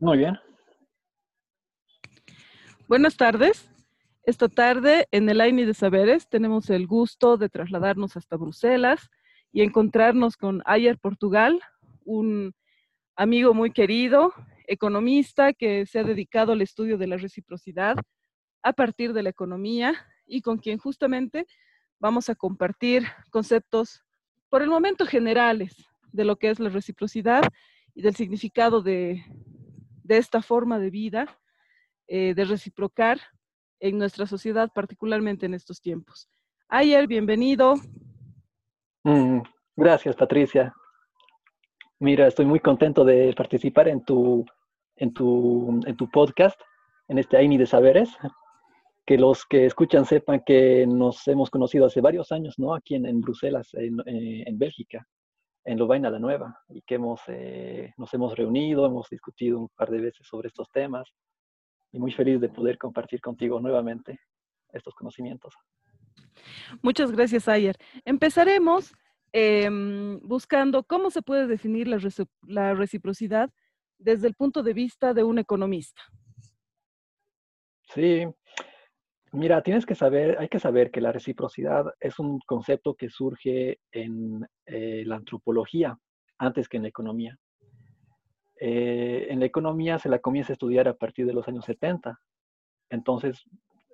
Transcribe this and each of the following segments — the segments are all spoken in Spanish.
Muy bien. Buenas tardes. Esta tarde en el AINI de Saberes tenemos el gusto de trasladarnos hasta Bruselas y encontrarnos con Ayer Portugal, un amigo muy querido, economista que se ha dedicado al estudio de la reciprocidad a partir de la economía y con quien justamente vamos a compartir conceptos por el momento generales de lo que es la reciprocidad y del significado de, de esta forma de vida, eh, de reciprocar en nuestra sociedad, particularmente en estos tiempos. Ayer, bienvenido. Mm, gracias, Patricia. Mira, estoy muy contento de participar en tu, en tu, en tu podcast, en este AINI de Saberes. Que los que escuchan sepan que nos hemos conocido hace varios años, ¿no? Aquí en, en Bruselas, en, eh, en Bélgica en Lovaina la Nueva y que hemos, eh, nos hemos reunido, hemos discutido un par de veces sobre estos temas y muy feliz de poder compartir contigo nuevamente estos conocimientos. Muchas gracias, Ayer. Empezaremos eh, buscando cómo se puede definir la, la reciprocidad desde el punto de vista de un economista. Sí, Mira, tienes que saber, hay que saber que la reciprocidad es un concepto que surge en eh, la antropología antes que en la economía. Eh, en la economía se la comienza a estudiar a partir de los años 70. Entonces,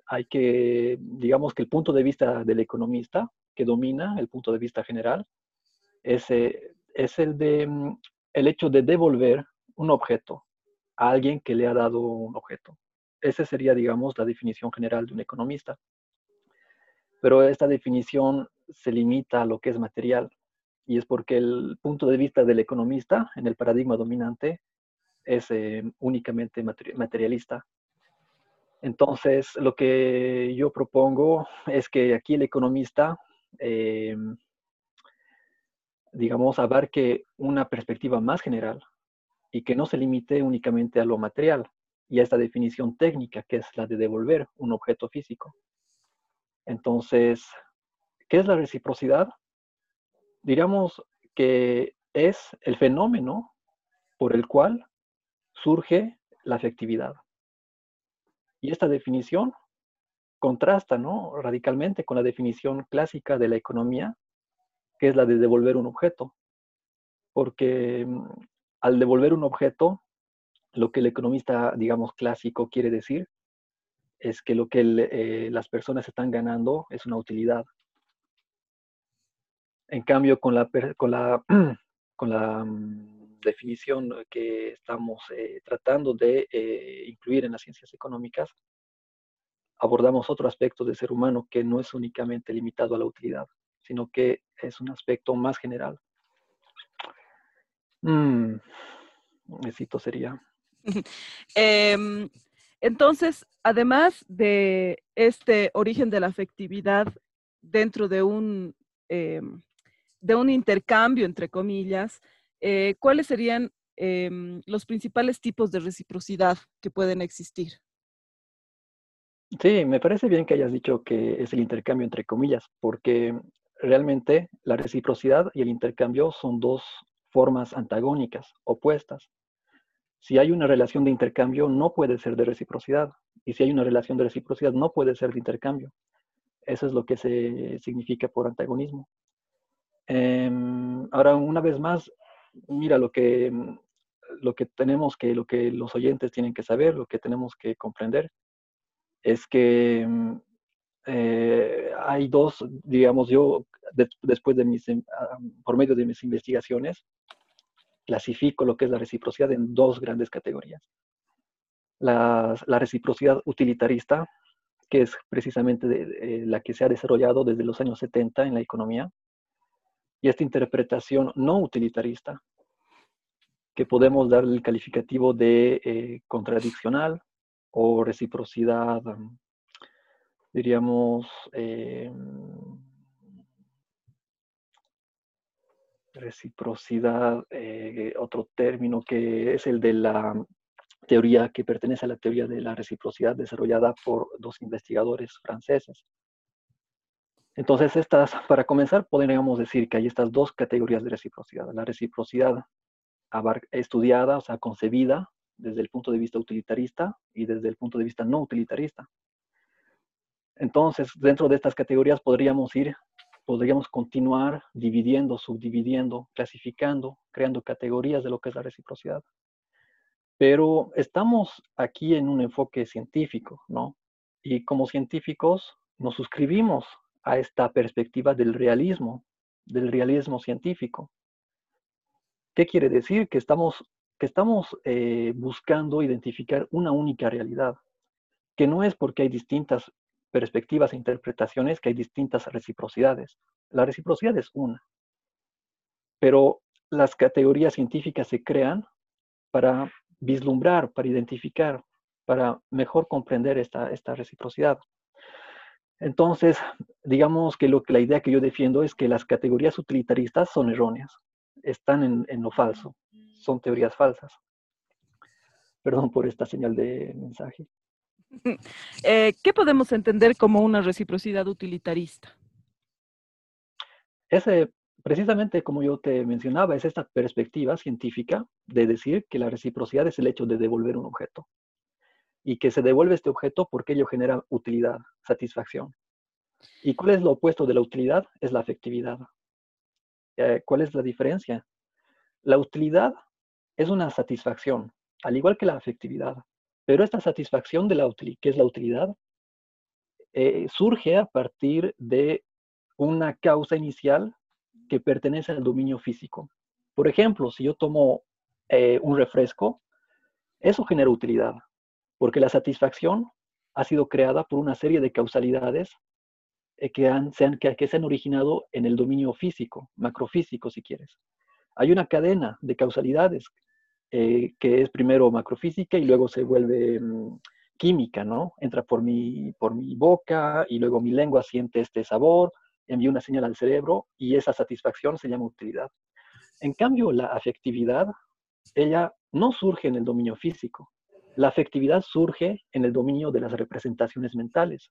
hay que, digamos que el punto de vista del economista que domina, el punto de vista general, es, es el de mm, el hecho de devolver un objeto a alguien que le ha dado un objeto. Esa sería, digamos, la definición general de un economista. Pero esta definición se limita a lo que es material y es porque el punto de vista del economista en el paradigma dominante es eh, únicamente materialista. Entonces, lo que yo propongo es que aquí el economista, eh, digamos, abarque una perspectiva más general y que no se limite únicamente a lo material, y esta definición técnica que es la de devolver un objeto físico. Entonces, ¿qué es la reciprocidad? Diríamos que es el fenómeno por el cual surge la afectividad. Y esta definición contrasta ¿no? radicalmente con la definición clásica de la economía, que es la de devolver un objeto. Porque mm, al devolver un objeto, lo que el economista, digamos, clásico quiere decir es que lo que eh, las personas están ganando es una utilidad. En cambio, con la, con la, con la mm, definición que estamos eh, tratando de eh, incluir en las ciencias económicas, abordamos otro aspecto del ser humano que no es únicamente limitado a la utilidad, sino que es un aspecto más general. Mm, necesito sería Em, entonces, además de este origen de la afectividad dentro de un, em, de un intercambio, entre comillas, eh, ¿cuáles serían em, los principales tipos de reciprocidad que pueden existir? Sí, me parece bien que hayas dicho que es el intercambio entre comillas, porque realmente la reciprocidad y el intercambio son dos formas antagónicas, opuestas. Si hay una relación de intercambio, no puede ser de reciprocidad. Y si hay una relación de reciprocidad, no puede ser de intercambio. Eso es lo que se significa por antagonismo. Em, ahora, una vez más, mira lo que, lo que tenemos que, lo que los oyentes tienen que saber, lo que tenemos que comprender, es que em, eh, hay dos, digamos, yo después de mis, em, por medio de mis investigaciones, clasifico lo que es la reciprocidad en dos grandes categorías. La, reciprocidad utilitarista, que es precisamente eh, la que se ha desarrollado desde los años 70 en la economía, y esta interpretación no utilitarista, que podemos dar el calificativo de eh, contradiccional o reciprocidad, diríamos, eh, reciprocidad, eh, otro término que es el de la teoría que pertenece a la teoría de la reciprocidad desarrollada por dos investigadores franceses. Entonces, estas, para comenzar, podríamos decir que hay estas dos categorías de reciprocidad. La reciprocidad estudiada, o sea, concebida desde el punto de vista utilitarista y desde el punto de vista no utilitarista. Entonces, dentro de estas categorías podríamos ir, podríamos continuar dividiendo, subdividiendo, clasificando, creando categorías de lo que es la reciprocidad. Pero estamos aquí en un enfoque científico, ¿no? Y como científicos nos suscribimos a esta perspectiva del realismo, del realismo científico. ¿Qué quiere decir? Que estamos, que estamos eh, buscando identificar una única realidad, que no es porque hay distintas perspectivas e interpretaciones que hay distintas reciprocidades. La reciprocidad es una, pero las categorías científicas se crean para vislumbrar, para identificar, para mejor comprender esta, esta reciprocidad. Entonces, digamos que, lo, que la idea que yo defiendo es que las categorías utilitaristas son erróneas están en, lo falso, son teorías falsas. Perdón por esta señal de mensaje. Eh, ¿Qué podemos entender como una reciprocidad utilitarista? Ese, precisamente como yo te mencionaba, es esta perspectiva científica de decir que la reciprocidad es el hecho de devolver un objeto y que se devuelve este objeto porque ello genera utilidad, satisfacción. ¿Y cuál es lo opuesto de la utilidad? Es la afectividad. Eh, ¿Cuál es la diferencia? La utilidad es una satisfacción, al igual que la afectividad, pero esta satisfacción de la utilidad, que es la utilidad, eh, surge a partir de una causa inicial que pertenece al dominio físico. Por ejemplo, si yo tomo eh, un refresco, eso genera utilidad, porque la satisfacción ha sido creada por una serie de causalidades eh, que, se que, se han originado en el dominio físico, macrofísico si quieres. Hay una cadena de causalidades eh, que es primero macrofísica y luego se vuelve mm, química, ¿no? Entra por mi, por mi boca y luego mi lengua siente este sabor, envía una señal al cerebro y esa satisfacción se llama utilidad. En cambio, la afectividad, ella no surge en el dominio físico. La afectividad surge en el dominio de las representaciones mentales.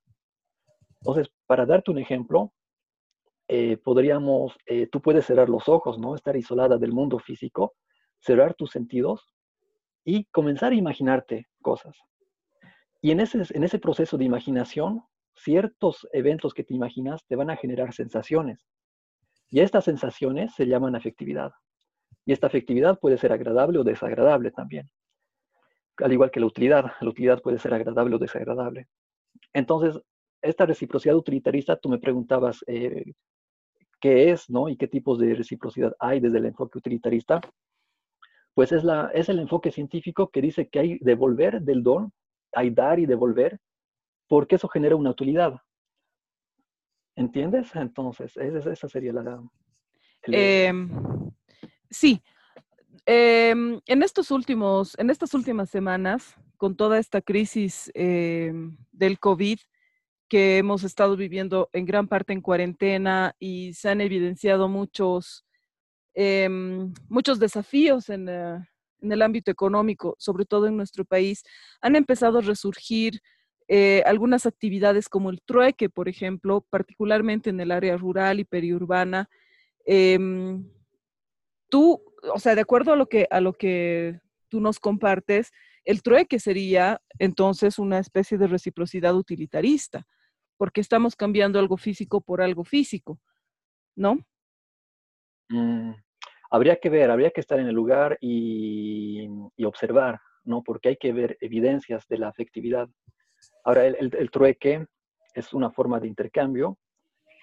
Entonces, para darte un ejemplo, eh, podríamos, eh, tú puedes cerrar los ojos, ¿no? Estar isolada del mundo físico, cerrar tus sentidos y comenzar a imaginarte cosas. Y en ese, en ese proceso de imaginación, ciertos eventos que te imaginas te van a generar sensaciones. Y estas sensaciones se llaman afectividad. Y esta afectividad puede ser agradable o desagradable también. Al igual que la utilidad, la utilidad puede ser agradable o desagradable. Entonces, esta reciprocidad utilitarista, tú me preguntabas eh, qué es, ¿no? Y qué tipos de reciprocidad hay desde el enfoque utilitarista. Pues es, la, es el enfoque científico que dice que hay devolver del don, hay dar y devolver, porque eso genera una utilidad. ¿Entiendes? Entonces, esa, sería la... Em, sí. Em, en estos últimos, en estas últimas semanas, con toda esta crisis em, del COVID, que hemos estado viviendo en gran parte en cuarentena y se han evidenciado muchos, em, muchos desafíos en, eh, en, el ámbito económico, sobre todo en nuestro país, han empezado a resurgir eh, algunas actividades como el trueque, por ejemplo, particularmente en el área rural y periurbana. Em, tú, o sea, de acuerdo a lo que, a lo que tú nos compartes, el trueque sería entonces una especie de reciprocidad utilitarista porque estamos cambiando algo físico por algo físico, ¿no? Mm, habría que ver, habría que estar en el lugar y, observar, ¿no? Porque hay que ver evidencias de la afectividad. Ahora, el, trueque es una forma de intercambio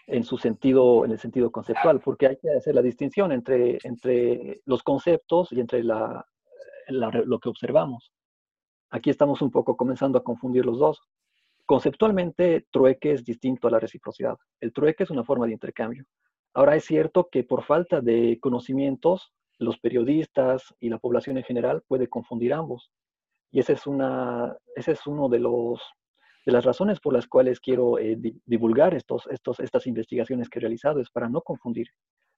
en su sentido, en el sentido conceptual, porque hay que hacer la distinción entre, entre los conceptos y entre la, lo que observamos. Aquí estamos un poco comenzando a confundir los dos. Conceptualmente, trueque es distinto a la reciprocidad. El trueque es una forma de intercambio. Ahora es cierto que por falta de conocimientos, los periodistas y la población en general puede confundir ambos. Y esa es una, ese es uno de los de las razones por las cuales quiero eh, divulgar estos, estos, estas investigaciones que he realizado, es para no confundir.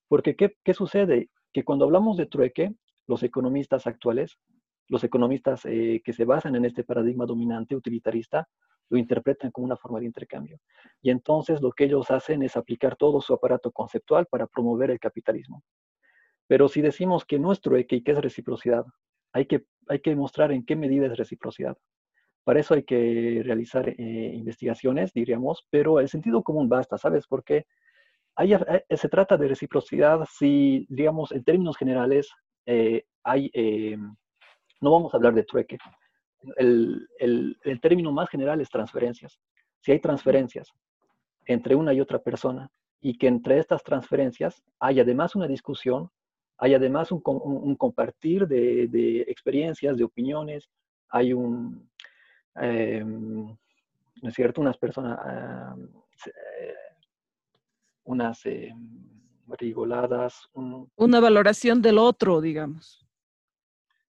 Porque ¿qué, ¿qué, sucede? Que cuando hablamos de trueque, los economistas actuales, los economistas eh, que se basan en este paradigma dominante utilitarista, lo interpretan como una forma de intercambio. Y entonces lo que ellos hacen es aplicar todo su aparato conceptual para promover el capitalismo. Pero si decimos que nuestro trueque y que es reciprocidad, hay que hay que demostrar en qué medida es reciprocidad. Para eso hay que realizar eh, investigaciones, diríamos, pero el sentido común basta, ¿sabes? Porque ahí, eh, se trata de reciprocidad si, digamos, en términos generales, hay, no vamos a hablar de trueque. El, el, el término más general es transferencias. Si hay transferencias entre una y otra persona y que entre estas transferencias hay además una discusión, hay además un, compartir de, experiencias, de opiniones, hay un, em, ¿no es cierto?, unas personas, eh, unas em, rigoladas. una valoración del otro, digamos.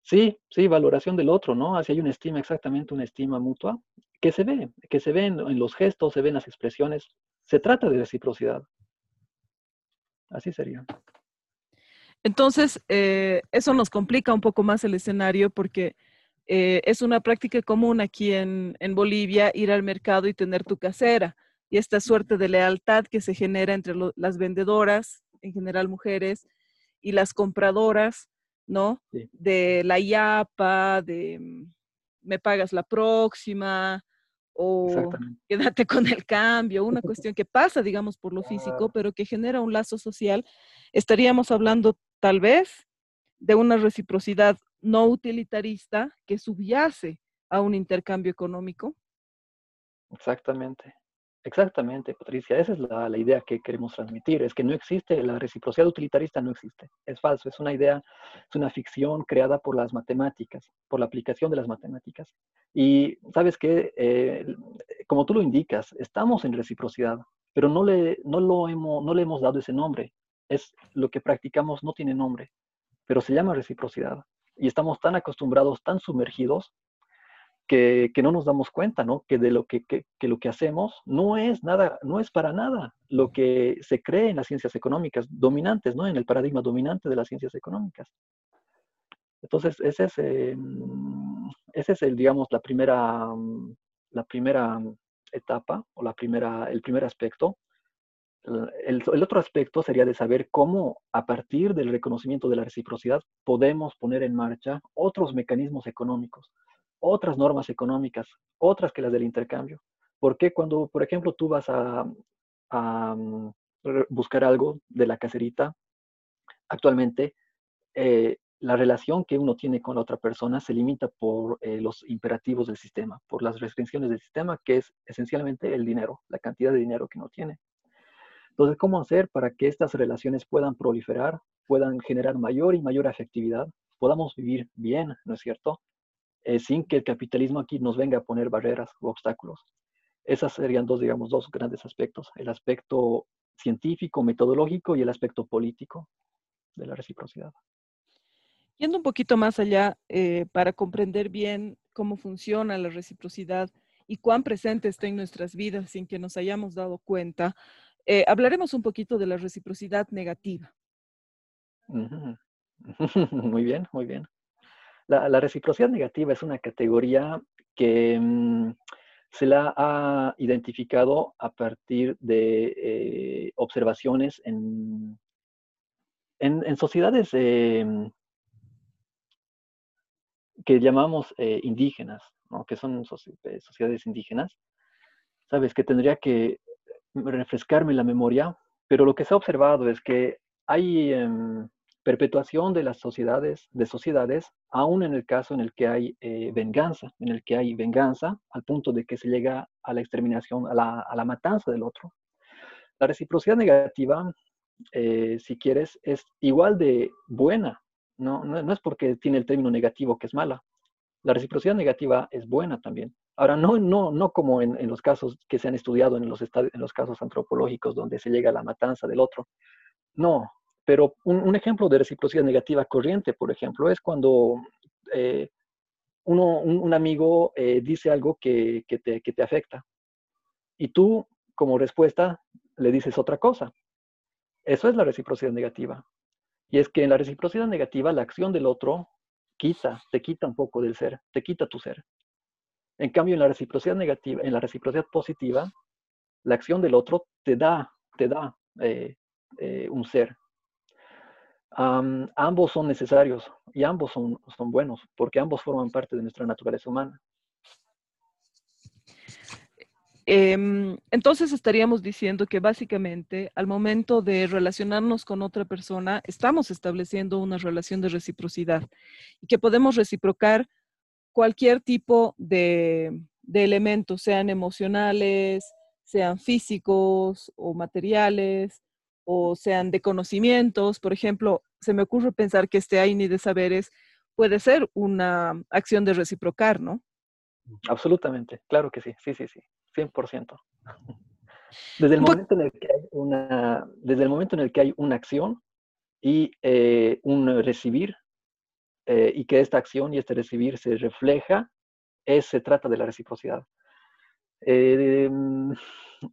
Sí, sí, valoración del otro, ¿no? Así hay una estima, exactamente una estima mutua, que se ve, que se ve en, los gestos, se ven las expresiones. Se trata de reciprocidad. Así sería. Entonces, eh, eso nos complica un poco más el escenario porque eh, es una práctica común aquí en, Bolivia ir al mercado y tener tu casera. Y esta suerte de lealtad que se genera entre las vendedoras, en general mujeres, y las compradoras, ¿no? De la IAPA, de mm, me pagas la próxima, o quédate con el cambio, una cuestión que pasa, digamos, por lo físico, pero que genera un lazo social, estaríamos hablando tal vez de una reciprocidad no utilitarista que subyace a un intercambio económico. Exactamente. Exactamente, Patricia. Esa es la, idea que queremos transmitir. Es que no existe, la reciprocidad utilitarista no existe. Es falso, es una idea, es una ficción creada por las matemáticas, por la aplicación de las matemáticas. Y sabes que, eh, como tú lo indicas, estamos en reciprocidad, pero no le, no, lo hemos, no le hemos dado ese nombre. Es lo que practicamos, no tiene nombre, pero se llama reciprocidad. Y estamos tan acostumbrados, tan sumergidos, que, no nos damos cuenta, ¿no? Que de lo que, lo que hacemos no es nada, no es para nada lo que se cree en las ciencias económicas dominantes, ¿no? En el paradigma dominante de las ciencias económicas. Entonces, ese es, em, ese es el, digamos, la primera, la primera etapa o la primera, el primer aspecto. El, el, otro aspecto sería de saber cómo, a partir del reconocimiento de la reciprocidad, podemos poner en marcha otros mecanismos económicos otras normas económicas, otras que las del intercambio. Porque cuando, por ejemplo, tú vas a, buscar algo de la caserita, actualmente eh, la relación que uno tiene con la otra persona se limita por eh, los imperativos del sistema, por las restricciones del sistema, que es esencialmente el dinero, la cantidad de dinero que uno tiene. Entonces, ¿cómo hacer para que estas relaciones puedan proliferar, puedan generar mayor y mayor afectividad, podamos vivir bien, ¿no es cierto? Eh, sin que el capitalismo aquí nos venga a poner barreras o obstáculos. Esas serían dos, digamos, dos grandes aspectos, el aspecto científico, metodológico y el aspecto político de la reciprocidad. Yendo un poquito más allá, eh, para comprender bien cómo funciona la reciprocidad y cuán presente está en nuestras vidas sin que nos hayamos dado cuenta, eh, hablaremos un poquito de la reciprocidad negativa. Muy bien, muy bien. La, reciprocidad negativa es una categoría que mm, se la ha identificado a partir de eh, observaciones en, en, sociedades em, que llamamos eh, indígenas, que son eh, sociedades indígenas. Sabes que tendría que refrescarme la memoria, pero lo que se ha observado es que hay em, perpetuación de las sociedades, de sociedades, aún en el caso en el que hay eh, venganza, en el que hay venganza al punto de que se llega a la exterminación, a la, matanza del otro. La reciprocidad negativa, eh, si quieres, es igual de buena, ¿no? No, es porque tiene el término negativo que es mala. La reciprocidad negativa es buena también. Ahora, no, no, no como en, los casos que se han estudiado en los casos antropológicos donde se llega a la matanza del otro. No, pero un, ejemplo de reciprocidad negativa corriente, por ejemplo, es cuando eh, uno, un, amigo eh, dice algo que, te, que te afecta y tú, como respuesta, le dices otra cosa. Eso es la reciprocidad negativa. Y es que en la reciprocidad negativa, la acción del otro quita, te quita un poco del ser, te quita tu ser. En cambio, en la reciprocidad negativa, en la reciprocidad positiva, la acción del otro te da, te da eh, un ser, ambos son necesarios y ambos son, son buenos porque ambos forman parte de nuestra naturaleza humana. Em, entonces estaríamos diciendo que básicamente al momento de relacionarnos con otra persona, estamos estableciendo una relación de reciprocidad y que podemos reciprocar cualquier tipo de, de elementos, sean emocionales, sean físicos o materiales, o sean de conocimientos. Por ejemplo, se me ocurre pensar que este AINI de saberes puede ser una acción de reciprocar, ¿no? Absolutamente, claro que sí, sí, sí, sí. 100%. Desde el, momento en el que hay una, desde el momento en el que hay una acción y eh, un recibir, eh, y que esta acción y este recibir se refleja, es, se trata de la reciprocidad. Eh,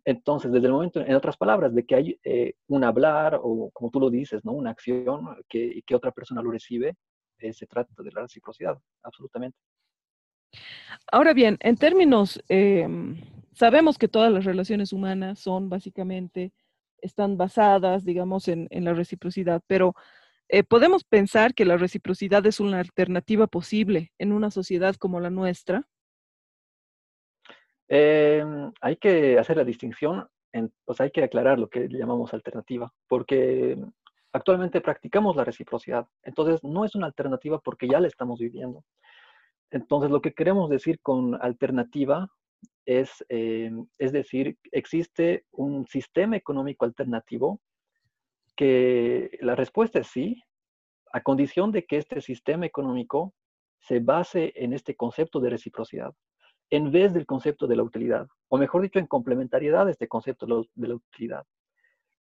entonces, desde el momento, en otras palabras, de que hay un hablar o como tú lo dices, ¿no? una acción que, otra persona lo recibe, se trata de la reciprocidad, absolutamente. Ahora bien, en términos em, sabemos que todas las relaciones humanas son básicamente, están basadas, digamos, en, la reciprocidad, pero eh, podemos pensar que la reciprocidad es una alternativa posible en una sociedad como la nuestra. Em, hay que hacer la distinción, en, o hay que aclarar lo que llamamos alternativa, porque actualmente practicamos la reciprocidad, entonces no es una alternativa porque ya la estamos viviendo. Entonces, lo que queremos decir con alternativa es, eh, es decir, existe un sistema económico alternativo que la respuesta es sí, a condición de que este sistema económico se base en este concepto de reciprocidad, en vez del concepto de la utilidad, o mejor dicho, en complementariedad de este concepto de la utilidad.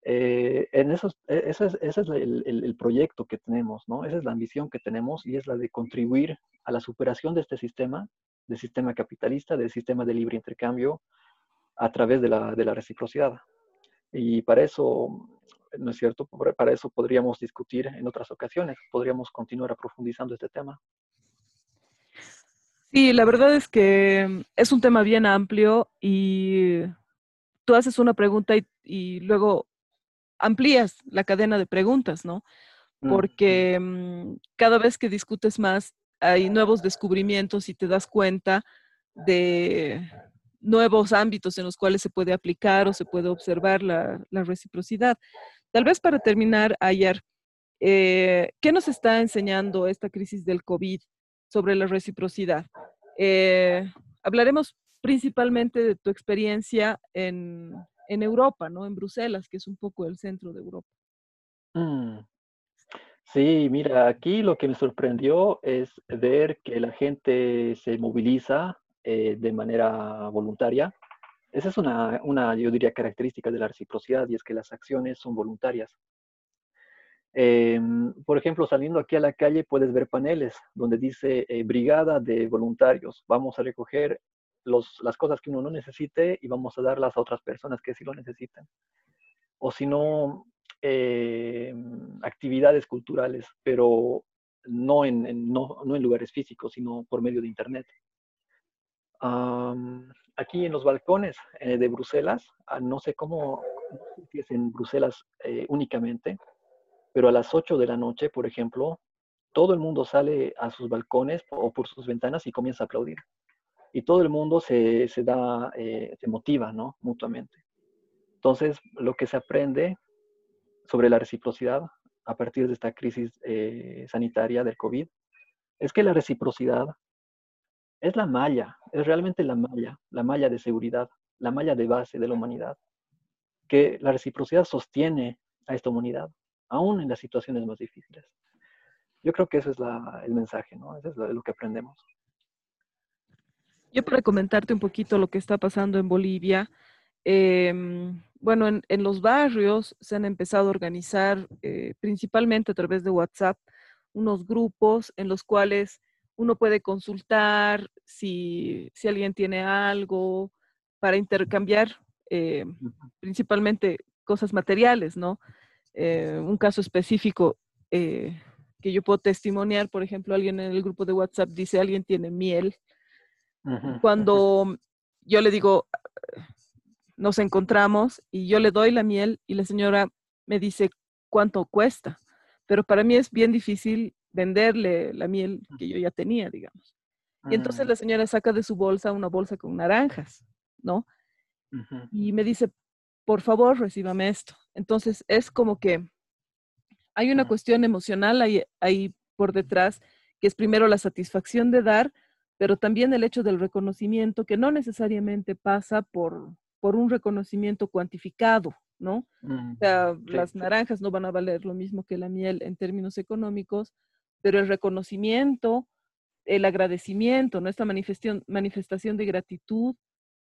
Eh, en esos, e, ese es, el, proyecto que tenemos, ¿no? Esa es la ambición que tenemos y es la de contribuir a la superación de este sistema del sistema capitalista, del sistema de libre intercambio a través de la, de la reciprocidad. Y para eso, ¿no es cierto? Para eso podríamos discutir en otras ocasiones, podríamos continuar profundizando este tema. Sí, la verdad es que es un tema bien amplio y tú haces una pregunta y, y luego amplías la cadena de preguntas, ¿no? Mm, Porque mm, cada vez que discutes más, hay nuevos descubrimientos y te das cuenta de nuevos ámbitos en los cuales se puede aplicar o se puede observar la, reciprocidad. Tal vez para terminar, ayer, eh, ¿qué nos está enseñando esta crisis del COVID sobre la reciprocidad? Eh, hablaremos principalmente de tu experiencia en, Europa, ¿no? En Bruselas, que es un poco el centro de Europa. Mm. Sí, mira, aquí lo que me sorprendió es ver que la gente se moviliza eh, de manera voluntaria. Esa es una, una, yo diría, característica de la reciprocidad y es que las acciones son voluntarias. Em, por ejemplo, saliendo aquí a la calle puedes ver paneles donde dice eh, brigada de voluntarios. Vamos a recoger los, las cosas que uno no necesite y vamos a darlas a otras personas que sí lo necesiten. O si no, eh, actividades culturales, pero no en, no, en, lugares físicos, sino por medio de Internet. aquí en los balcones eh, de Bruselas, ah, no sé cómo si es en Bruselas eh, únicamente, pero a las 8 de la noche, por ejemplo, todo el mundo sale a sus balcones o por sus ventanas y comienza a aplaudir. Y todo el mundo se, se da, se motiva, ¿no? Mutuamente. Entonces, lo que se aprende sobre la reciprocidad a partir de esta crisis eh, sanitaria del COVID es que la reciprocidad es la malla, es realmente la malla, la malla de seguridad, la malla de base de la humanidad, que la reciprocidad sostiene a esta humanidad, aún en las situaciones más difíciles. Yo creo que ese es el mensaje, ¿no? Eso es lo que aprendemos. Yo para comentarte un poquito lo que está pasando en Bolivia, Em, bueno, en, los barrios se han empezado a organizar, eh, principalmente a través de WhatsApp, unos grupos en los cuales uno puede consultar si, alguien tiene algo para intercambiar, eh, principalmente cosas materiales, ¿no? Eh, un caso específico que yo puedo testimoniar, por ejemplo, alguien en el grupo de WhatsApp dice, alguien tiene miel. Cuando yo le digo, nos encontramos y yo le doy la miel y la señora me dice cuánto cuesta. pero para mí es bien difícil venderle la miel que yo ya tenía, digamos. Y entonces mm. la señora saca de su bolsa una bolsa con naranjas, ¿no? Y me dice, por favor, recíbame esto. Entonces es como que hay una cuestión emocional ahí, ahí por detrás, que es primero la satisfacción de dar, pero también el hecho del reconocimiento, que no necesariamente pasa por, por un reconocimiento cuantificado, ¿no? o sea, las naranjas no van a valer lo mismo que la miel en términos económicos, pero el reconocimiento, el agradecimiento, nuestra manifestación, manifestación de gratitud,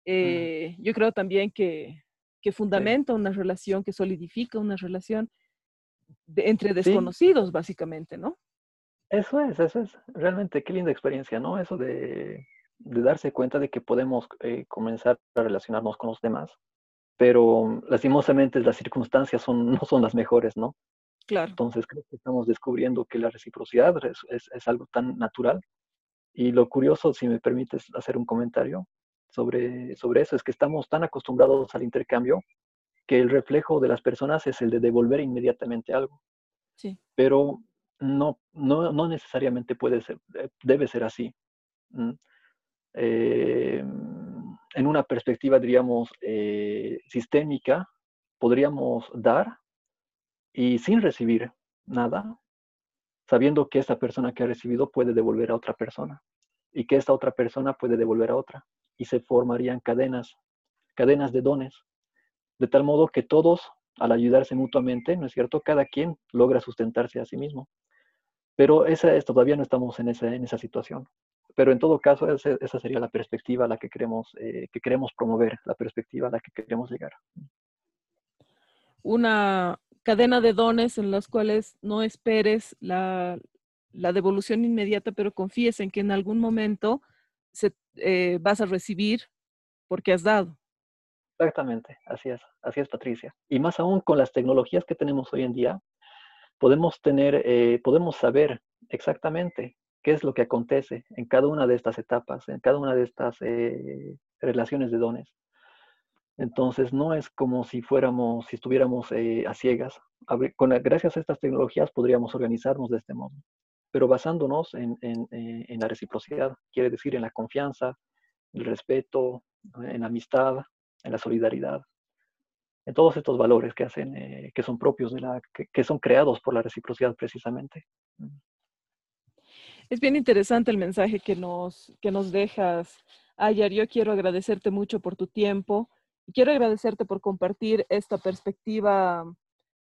eh, yo creo también que, que fundamenta una relación, que solidifica una relación entre desconocidos, básicamente, ¿no? Eso es, eso es. Realmente, qué linda experiencia, ¿no? Eso de, de darse cuenta de que podemos eh, comenzar a relacionarnos con los demás, pero lastimosamente las circunstancias son, no son las mejores, ¿no? Claro. Entonces creo que estamos descubriendo que la reciprocidad es, es, algo tan natural. Y lo curioso, si me permites hacer un comentario sobre, sobre eso, es que estamos tan acostumbrados al intercambio que el reflejo de las personas es el de devolver inmediatamente algo. Sí. Pero no, no, no necesariamente puede ser, eh, debe ser así. Eh, en una perspectiva, diríamos, eh, sistémica, podríamos dar y sin recibir nada, sabiendo que esa persona que ha recibido puede devolver a otra persona y que esta otra persona puede devolver a otra y se formarían cadenas, cadenas de dones, de tal modo que todos, al ayudarse mutuamente, ¿no es cierto? Cada quien logra sustentarse a sí mismo. Pero esa es, todavía no estamos en esa, en esa situación. Pero en todo caso, esa, sería la perspectiva a la que queremos, eh, que queremos promover, la perspectiva a la que queremos llegar. Una cadena de dones en las cuales no esperes la, la devolución inmediata, pero confíes en que en algún momento se, eh, vas a recibir porque has dado. Exactamente, así es, así es Patricia. Y más aún con las tecnologías que tenemos hoy en día, podemos tener, eh, podemos saber exactamente qué es lo que acontece en cada una de estas etapas, en cada una de estas eh, relaciones de dones. Entonces, no es como si fuéramos, si estuviéramos eh, a ciegas. Con, gracias a estas tecnologías podríamos organizarnos de este modo, pero basándonos en, en la reciprocidad, quiere decir en la confianza, el respeto, en la amistad, en la solidaridad en todos estos valores que hacen, eh, que son propios de la, que, son creados por la reciprocidad precisamente. Es bien interesante el mensaje que nos, que nos dejas, Ayar. Yo quiero agradecerte mucho por tu tiempo y quiero agradecerte por compartir esta perspectiva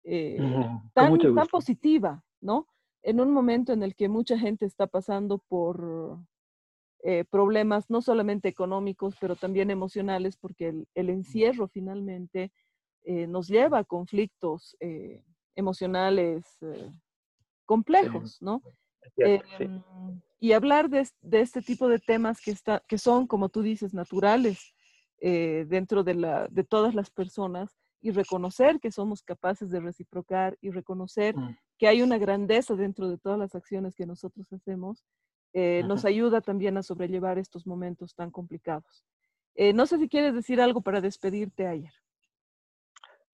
eh, tan, tan positiva, ¿no? En un momento en el que mucha gente está pasando por eh, problemas no solamente económicos, pero también emocionales, porque el, el encierro finalmente eh, nos lleva a conflictos eh, emocionales complejos, ¿no? Em, y hablar de, este tipo de temas que, está, que son, como tú dices, naturales dentro de, la, de todas las personas y reconocer que somos capaces de reciprocar y reconocer mm. que hay una grandeza dentro de todas las acciones que nosotros hacemos, nos ayuda también a sobrellevar estos momentos tan complicados. no sé si quieres decir algo para despedirte ayer.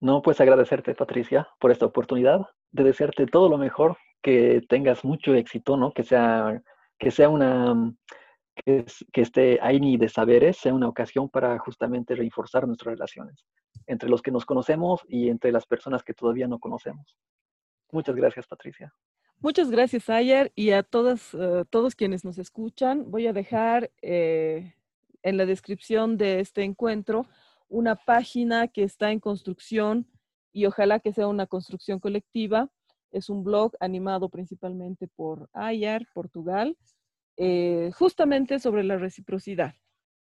No, pues agradecerte, Patricia, por esta oportunidad, de desearte todo lo mejor, que tengas mucho éxito, ¿no? Que sea, que sea una, que, este AINI de saberes sea una ocasión para justamente reforzar nuestras relaciones entre los que nos conocemos y entre las personas que todavía no conocemos. Muchas gracias, Patricia. Muchas gracias, Ayer, y a todas, eh, todos quienes nos escuchan. Voy a dejar eh, en la descripción de este encuentro una página que está en construcción y ojalá que sea una construcción colectiva. Es un blog animado principalmente por Ayar, Portugal, eh, justamente sobre la reciprocidad,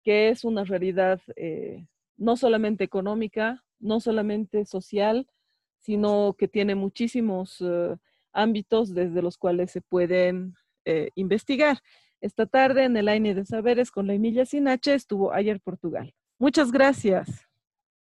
que es una realidad eh, no solamente económica, no solamente social, sino que tiene muchísimos eh, ámbitos desde los cuales se pueden investigar. Esta tarde en el AINE de Saberes con la Emilia Sinache estuvo Ayer Portugal. Muchas gracias.